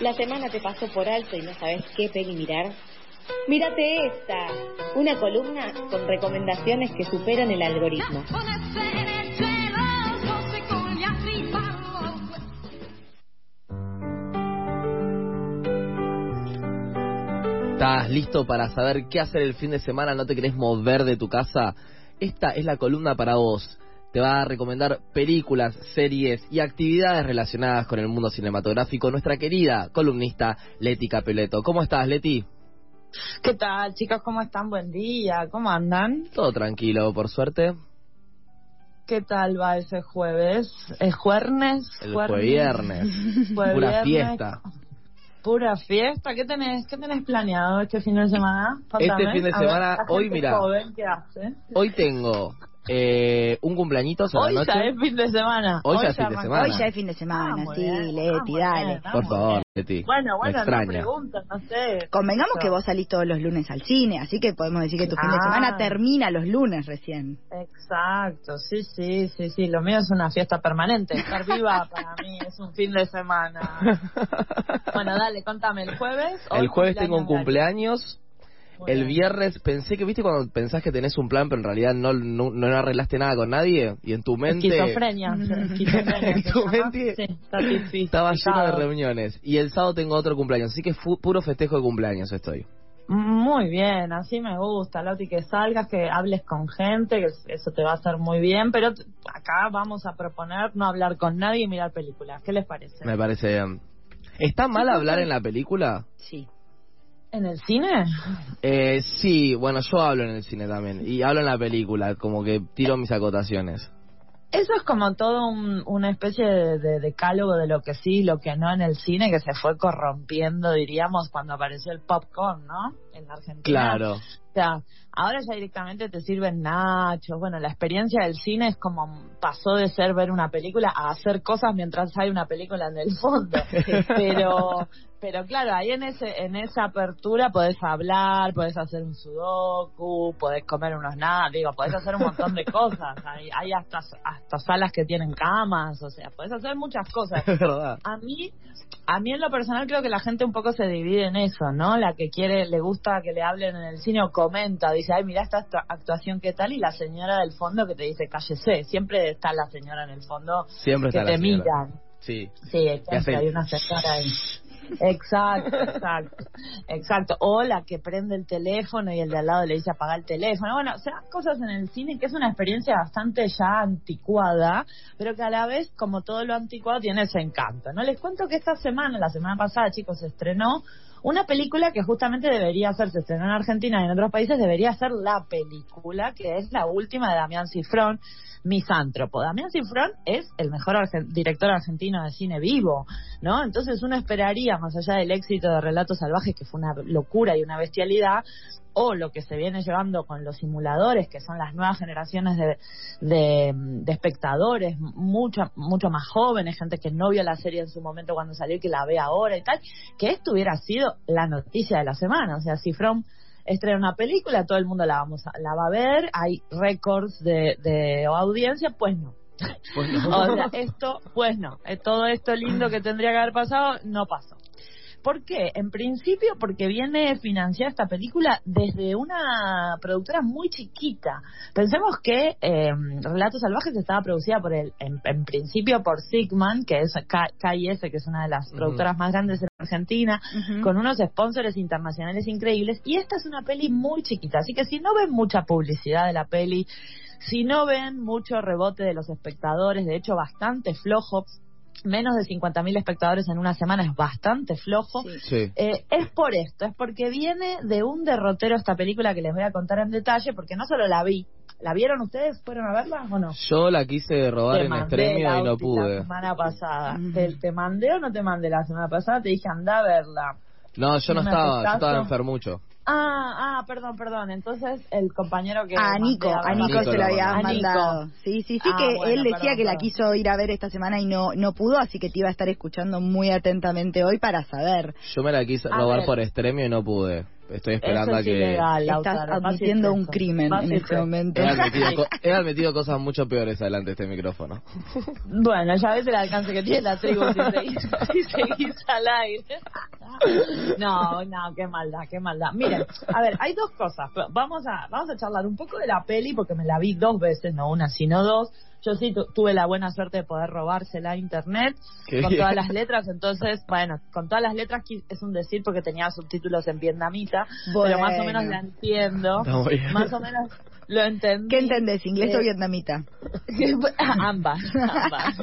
La semana te pasó por alto y no sabes qué peli mirar. Mírate esta, una columna con recomendaciones que superan el algoritmo. ¿Estás listo para saber qué hacer el fin de semana? ¿No te querés mover de tu casa? Esta es la columna para vos. Te va a recomendar películas, series y actividades relacionadas con el mundo cinematográfico nuestra querida columnista Leti Capeleto. ¿Cómo estás, Leti? ¿Qué tal, chicos? ¿Cómo están? Buen día. ¿Cómo andan? Todo tranquilo, por suerte. ¿Qué tal va ese jueves? ¿Es jueves? El viernes. Pura fiesta. Pura fiesta. ¿Qué tenés, ¿Qué tenés planeado este fin de semana? Este fin de semana, hoy mira. ¿qué hace? Hoy tengo eh, un cumpleañito a Hoy ya es fin de semana. Hoy, ya es fin de semana. Hoy ya es fin de semana, sí, Leti, dale. Por favor, Leti. Bueno, bueno, no pregunto, no sé. Convengamos que vos salís todos los lunes al cine, así que podemos decir que tu fin de semana termina los lunes recién. Exacto, sí, sí, sí, sí. Lo mío es una fiesta permanente. Estar viva para mí es un fin de semana. bueno, dale, contame, ¿el jueves? El jueves tengo un cumpleaños el viernes pensé que, viste, cuando pensás que tenés un plan, pero en realidad no, no, no arreglaste nada con nadie, y en tu mente. Esquizofrenia. en tu mente estaba lleno de reuniones. Y el sábado tengo otro cumpleaños, así que puro festejo de cumpleaños estoy. Muy bien, así me gusta, Loti, que salgas, que hables con gente, que eso te va a hacer muy bien, pero acá vamos a proponer no hablar con nadie y mirar películas. ¿Qué les parece? Me parece bien. ¿Está mal hablar en la película? Sí. ¿En el cine? Eh, sí, bueno, yo hablo en el cine también. Y hablo en la película, como que tiro mis acotaciones. Eso es como todo una especie de, decálogo de lo que sí y lo que no en el cine, que se fue corrompiendo, diríamos, cuando apareció el popcorn, ¿no? En la Argentina. Claro. Sea, ahora ya directamente te sirven nachos. Bueno, la experiencia del cine es como pasó de ser ver una película a hacer cosas mientras hay una película en el fondo. Pero pero claro, ahí en ese en esa apertura podés hablar, podés hacer un sudoku, podés comer unos nada, digo, podés hacer un montón de cosas. Hay, hay hasta hasta salas que tienen camas, o sea, podés hacer muchas cosas. A mí a mí en lo personal creo que la gente un poco se divide en eso, ¿no? La que quiere, le gusta que le hablen en el cine o comenta, dice, ay, mira esta actuación qué tal, y la señora del fondo que te dice, cállese. Siempre está la señora en el fondo Siempre que te mira. Sí. Sí, hay una señora ahí. Exacto, exacto, exacto. O la que prende el teléfono y el de al lado le dice apagar el teléfono. Bueno, o sea, cosas en el cine que es una experiencia bastante ya anticuada, pero que a la vez, como todo lo anticuado, tiene ese encanto. No les cuento que esta semana, la semana pasada, chicos, se estrenó una película que justamente debería ser, se estrenó en Argentina y en otros países, debería ser la película, que es la última de Damián Cifrón, misántropo. Damián Cifrón es el mejor director argentino de cine vivo, ¿no? Entonces uno esperaría, más allá del éxito de Relatos Salvajes, que fue una locura y una bestialidad, o lo que se viene llevando con los simuladores, que son las nuevas generaciones de, de, espectadores, mucho, mucho más jóvenes, gente que no vio la serie en su momento cuando salió y que la ve ahora y tal, que esto hubiera sido la noticia de la semana. O sea, Cifrón estrena una película, todo el mundo la, vamos la va a ver, hay récords de, de audiencia, pues no. Pues o sea, esto, pues no, eh, todo esto lindo que tendría que haber pasado, no pasó. ¿Por qué? En principio porque viene financiada esta película desde una productora muy chiquita. Pensemos que eh, Relatos Salvajes estaba producida por el, en, principio por Sigman, que es KIS, que es una de las productoras más grandes en Argentina, con unos sponsors internacionales increíbles. Y esta es una peli muy chiquita, así que si no ven mucha publicidad de la peli, si no ven mucho rebote de los espectadores, de hecho bastante flojo, menos de 50.000 espectadores en una semana es bastante flojo. Eh, es por esto, es porque viene de un derrotero esta película que les voy a contar en detalle, porque no solo la vi, ¿la vieron ustedes? ¿Fueron a verla o no? Yo la quise robar en extremio y no pude. La semana pasada. ¿Te, mandé o no te mandé la semana pasada? Te dije anda a verla. No, yo no estaba, yo estaba enfermucho. Ah, ah, perdón, perdón. Entonces el compañero que... A Nico, a Nico se lo había mandado. Sí, sí, sí, ah, que él decía que la quiso ir a ver esta semana y no no pudo, así que te iba a estar escuchando muy atentamente hoy para saber. Yo me la quise robar por extremio y no pude. estoy esperando a que... Estás admitiendo un crimen en este momento. He admitido, cosas mucho peores adelante de este micrófono. Bueno, ya ves el alcance que tiene la tribu si seguís, al aire. No, no, qué maldad, qué maldad. Miren, a ver, hay dos cosas. Vamos a, vamos a charlar un poco de la peli porque me la vi dos veces, no una, sino dos. Yo sí tuve la buena suerte de poder robársela a internet con todas las letras, entonces, bueno, con todas las letras es un decir porque tenía subtítulos en vietnamita, pero más o menos la entiendo. más o menos lo entendí. ¿Qué entendés, inglés o eh, vietnamita? ambas, ambas.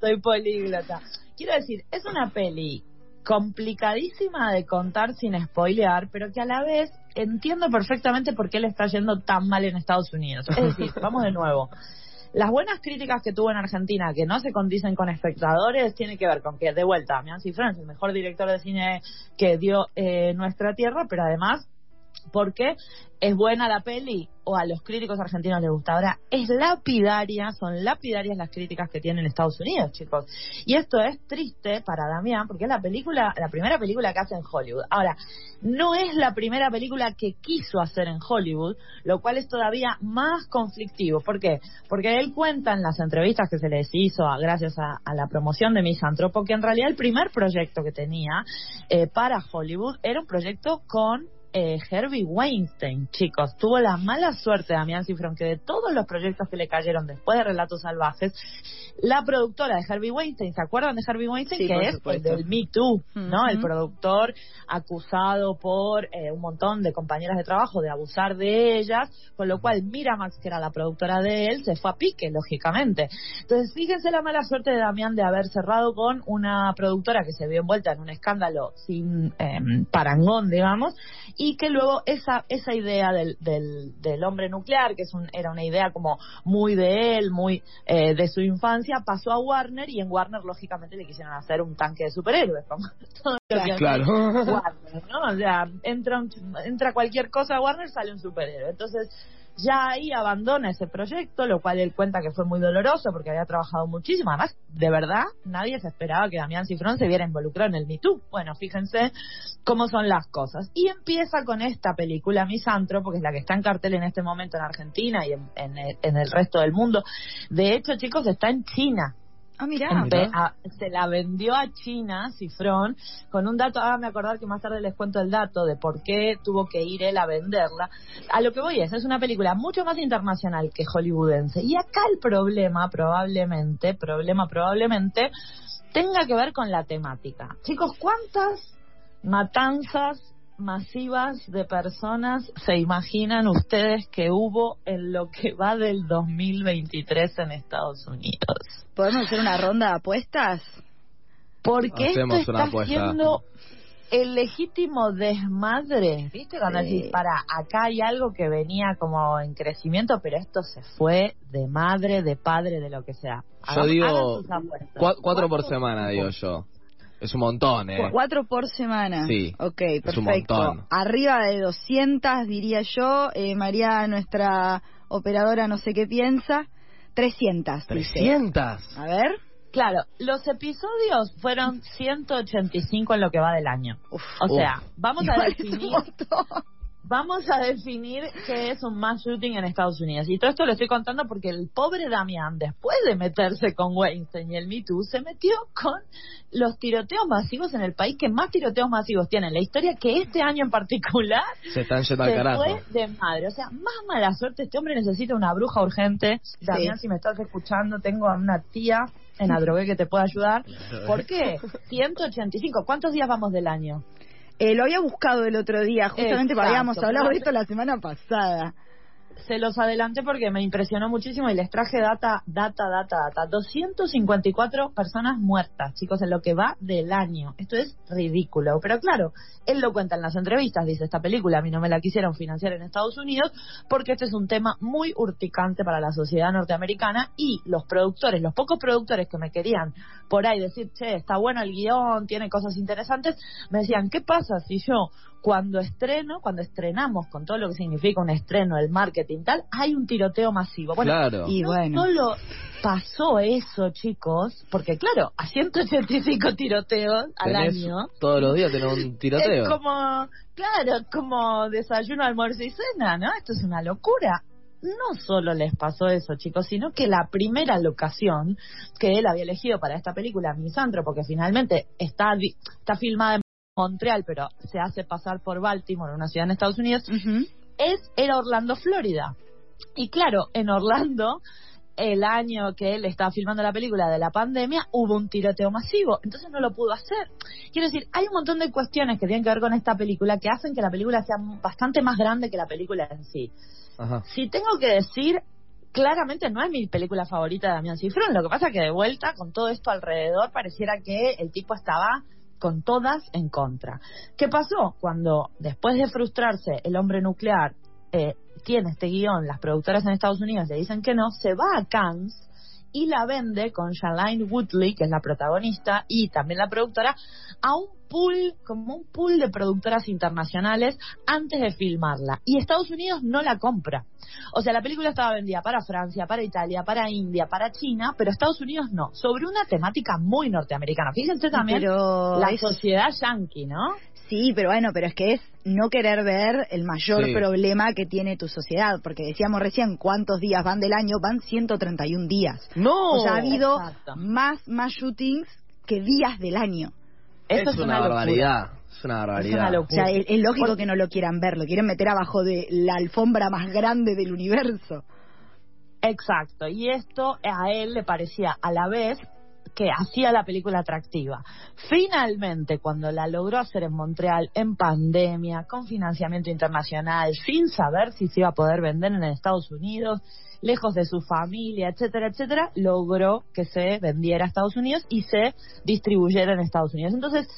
Soy políglota. Quiero decir, es una peli complicadísima de contar sin spoilear, pero que a la vez entiendo perfectamente por qué le está yendo tan mal en Estados Unidos. Es decir, vamos de nuevo. Las buenas críticas que tuvo en Argentina, que no se condicen con espectadores, tiene que ver con que, de vuelta, Mian Cifrón es el mejor director de cine que dio eh, nuestra tierra, pero además porque es buena la peli o a los críticos argentinos les gusta. Ahora, es lapidaria, son lapidarias las críticas que tienen Estados Unidos, chicos. Y esto es triste para Damián porque es la película, la primera película que hace en Hollywood. Ahora, no es la primera película que quiso hacer en Hollywood, lo cual es todavía más conflictivo. ¿Por qué? Porque él cuenta en las entrevistas que se les hizo gracias a, la promoción de Misantropo que en realidad el primer proyecto que tenía eh, para Hollywood era un proyecto con eh, Herbie Weinstein, chicos. Tuvo la mala suerte, Damián Cifrón, que de todos los proyectos que le cayeron después de Relatos Salvajes, la productora de Herbie Weinstein, ¿se acuerdan de Herbie Weinstein? que es el del Me Too, ¿no? El productor acusado por eh, un montón de compañeras de trabajo de abusar de ellas, con lo cual Miramax, que era la productora de él, se fue a pique, lógicamente. Entonces, fíjense la mala suerte de Damián de haber cerrado con una productora que se vio envuelta en un escándalo sin em, parangón, digamos, y que luego esa esa idea del, del, hombre nuclear, que es un, era una idea como muy de él, muy eh, de su infancia, pasó a Warner y en Warner lógicamente le quisieron hacer un tanque de superhéroes, como todo claro. Warner, ¿no? O sea, entra, entra cualquier cosa a Warner, sale un superhéroe. Entonces, ya ahí abandona ese proyecto, lo cual él cuenta que fue muy doloroso porque había trabajado muchísimo. Además, de verdad, nadie se esperaba que Damián Cifrón se viera involucrado en el Me Too. Bueno, fíjense cómo son las cosas. Y empieza con esta película Misantro, porque es la que está en cartel en este momento en Argentina y en, en el resto del mundo. De hecho, chicos, está en China Ah, mira. se la vendió a China, Cifrón, con un dato, hágame acordar que más tarde les cuento el dato de por qué tuvo que ir él a venderla. A lo que voy es, es una película mucho más internacional que hollywoodense. Y acá el problema, probablemente, problema probablemente, tenga que ver con la temática. Chicos, ¿cuántas matanzas masivas de personas se imaginan ustedes que hubo en lo que va del 2023 en Estados Unidos? ¿Podemos hacer una ronda de apuestas? Porque esto está siendo el legítimo desmadre. ¿Viste? Cuando decís, para, acá hay algo que venía como en crecimiento, pero esto se fue de madre, de padre, de lo que sea. yo digo cuatro por semana, digo yo. Es un montón, ¿eh? Cuatro por semana. Sí. Ok, perfecto. Arriba de 200, diría yo. Eh, María, nuestra operadora, no sé qué piensa. 300. 300. A ver. Claro, los episodios fueron 185 en lo que va del año. o sea, vamos a definir vamos a definir qué es un mass shooting en Estados Unidos. Y todo esto lo estoy contando porque el pobre Damián, después de meterse con Weinstein y el Me Too, se metió con los tiroteos masivos en el país que más tiroteos masivos tienen. La historia que este año en particular se están yendo al carajo. fue de madre. O sea, más mala suerte. Este hombre necesita una bruja urgente. Damián, si me estás escuchando, tengo a una tía en Adrogué que te pueda ayudar. ¿Por qué? 185. ¿Cuántos días vamos del año? Eh, lo había buscado el otro día, justamente porque habíamos hablado de esto la semana pasada se los adelanté porque me impresionó muchísimo y les traje data, data, data, data. 254 personas muertas, chicos, en lo que va del año. Esto es ridículo. Pero claro, él lo cuenta en las entrevistas, dice esta película, a mí no me la quisieron financiar en Estados Unidos porque este es un tema muy urticante para la sociedad norteamericana y los productores, los pocos productores que me querían por ahí decir, che, está bueno el guion, tiene cosas interesantes, me decían, ¿qué pasa si yo cuando estreno, cuando estrenamos con todo lo que significa un estreno, el marketing, marketing tal, hay un tiroteo masivo. Bueno, claro. y no bueno. solo pasó eso, chicos, porque claro, a 185 tiroteos al año. Todos los días tenemos un tiroteo. Es como, claro, como desayuno, almuerzo y cena, ¿no? Esto es una locura no solo les pasó eso, chicos, sino que la primera locación que él había elegido para esta película, Misantro, porque finalmente está, está filmada en Montreal, pero se hace pasar por Baltimore, una ciudad en Estados Unidos, es era Orlando, Florida. Y claro, en Orlando, el año que él estaba filmando la película de la pandemia, hubo un tiroteo masivo, entonces no lo pudo hacer. Quiero decir, hay un montón de cuestiones que tienen que ver con esta película que hacen que la película sea bastante más grande que la película en sí. Si tengo que decir, claramente no es mi película favorita de Damián Cifrón. Lo que pasa que de vuelta, con todo esto alrededor, pareciera que el tipo estaba con todas en contra. ¿Qué pasó? Cuando después de frustrarse el hombre nuclear eh, tiene este guion, las productoras en Estados Unidos le dicen que no, se va a Cannes y la vende con Shailene Woodley, que es la protagonista y también la productora, a un pool, como un pool de productoras internacionales antes de filmarla. Y Estados Unidos no la compra. O sea, la película estaba vendida para Francia, para Italia, para India, para China, pero Estados Unidos no. Sobre una temática muy norteamericana. Fíjense también la sociedad yankee, ¿no? Sí, pero bueno, pero es que es no querer ver el mayor problema que tiene tu sociedad, porque decíamos recién cuántos días van del año, van 131 días. No. O sea, ha habido más más shootings que días del año. Eso es, una, barbaridad. Es una barbaridad. O sea, es, lógico que no lo quieran ver, lo quieren meter abajo de la alfombra más grande del universo. Exacto, y esto a él le parecía a la vez que hacía la película atractiva. Finalmente, cuando la logró hacer en Montreal, en pandemia, con financiamiento internacional, sin saber si se iba a poder vender en Estados Unidos, lejos de su familia, etcétera, etcétera, logró que se vendiera a Estados Unidos y se distribuyera en Estados Unidos. Entonces,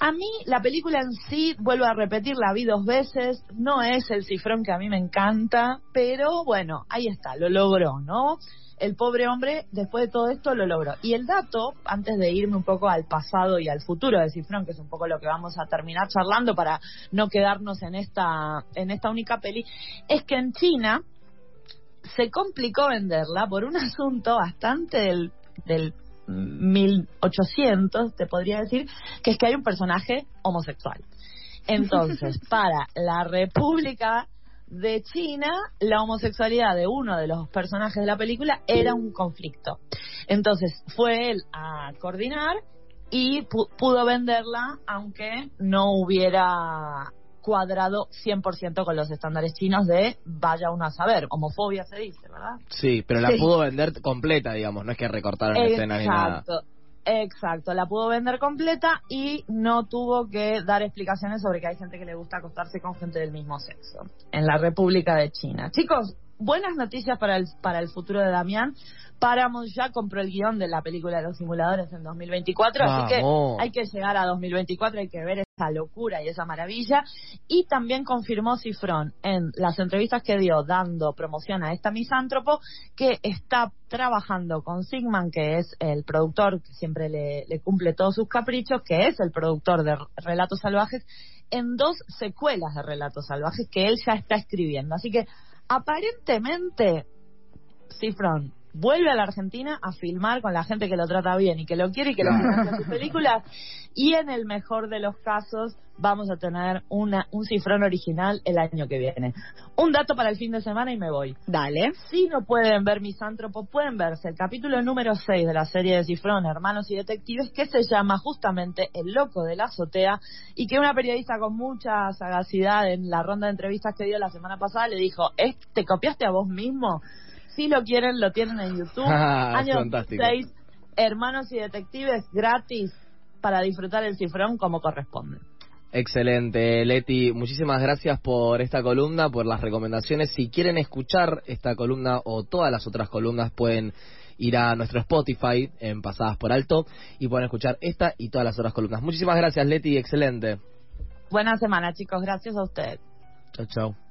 a mí la película en sí, vuelvo a repetir, la vi dos veces, no es el cifrón que a mí me encanta, pero bueno, ahí está, lo logró, ¿no? El pobre hombre, después de todo esto, lo logró. Y el dato, antes de irme un poco al pasado y al futuro de Cifrón, que es un poco lo que vamos a terminar charlando para no quedarnos en esta, en esta única peli, es que en China, se complicó venderla por un asunto bastante del, del 1800, te podría decir, que es que hay un personaje homosexual. Entonces, para la República de China, la homosexualidad de uno de los personajes de la película era un conflicto. Entonces, fue él a coordinar y pudo venderla, aunque no hubiera cuadrado 100% con los estándares chinos de vaya uno a saber, homofobia se dice, ¿verdad? Sí, pero la pudo vender completa, digamos, no es que recortaron escenas ni nada. Exacto, la pudo vender completa y no tuvo que dar explicaciones sobre que hay gente que le gusta acostarse con gente del mismo sexo en la República de China. Chicos, buenas noticias para el, para el futuro de Damián. Paramount ya compró el guion de la película de los simuladores en 2024, así que hay que llegar a 2024, hay que ver esa locura y esa maravilla. Y también confirmó Cifrón en las entrevistas que dio dando promoción a esta misántropo que está trabajando con Sigman, que es el productor que siempre le, le cumple todos sus caprichos, que es el productor de Relatos Salvajes, en dos secuelas de Relatos Salvajes que él ya está escribiendo. Así que aparentemente, Cifrón vuelve a la Argentina a filmar con la gente que lo trata bien y que lo quiere y que lo financia sus películas. Y en el mejor de los casos, vamos a tener una, un cifrón original el año que viene. Un dato para el fin de semana y me voy. Dale. Si no pueden ver Misántropo, pueden verse el capítulo número 6 de la serie de Cifrón, Hermanos y Detectives, que se llama justamente El Loco de la Azotea, y que una periodista con mucha sagacidad en la ronda de entrevistas que dio la semana pasada le dijo, ¿te copiaste a vos mismo? Si lo quieren, lo tienen en YouTube. Ah, Año 6, Hermanos y Detectives, gratis, para disfrutar el cifrón como corresponde. Excelente, Leti. Muchísimas gracias por esta columna, por las recomendaciones. Si quieren escuchar esta columna o todas las otras columnas, pueden ir a nuestro Spotify en Pasadas por Alto y pueden escuchar esta y todas las otras columnas. Muchísimas gracias, Leti. Excelente. Buena semana, chicos. Gracias a ustedes. Chao, chao.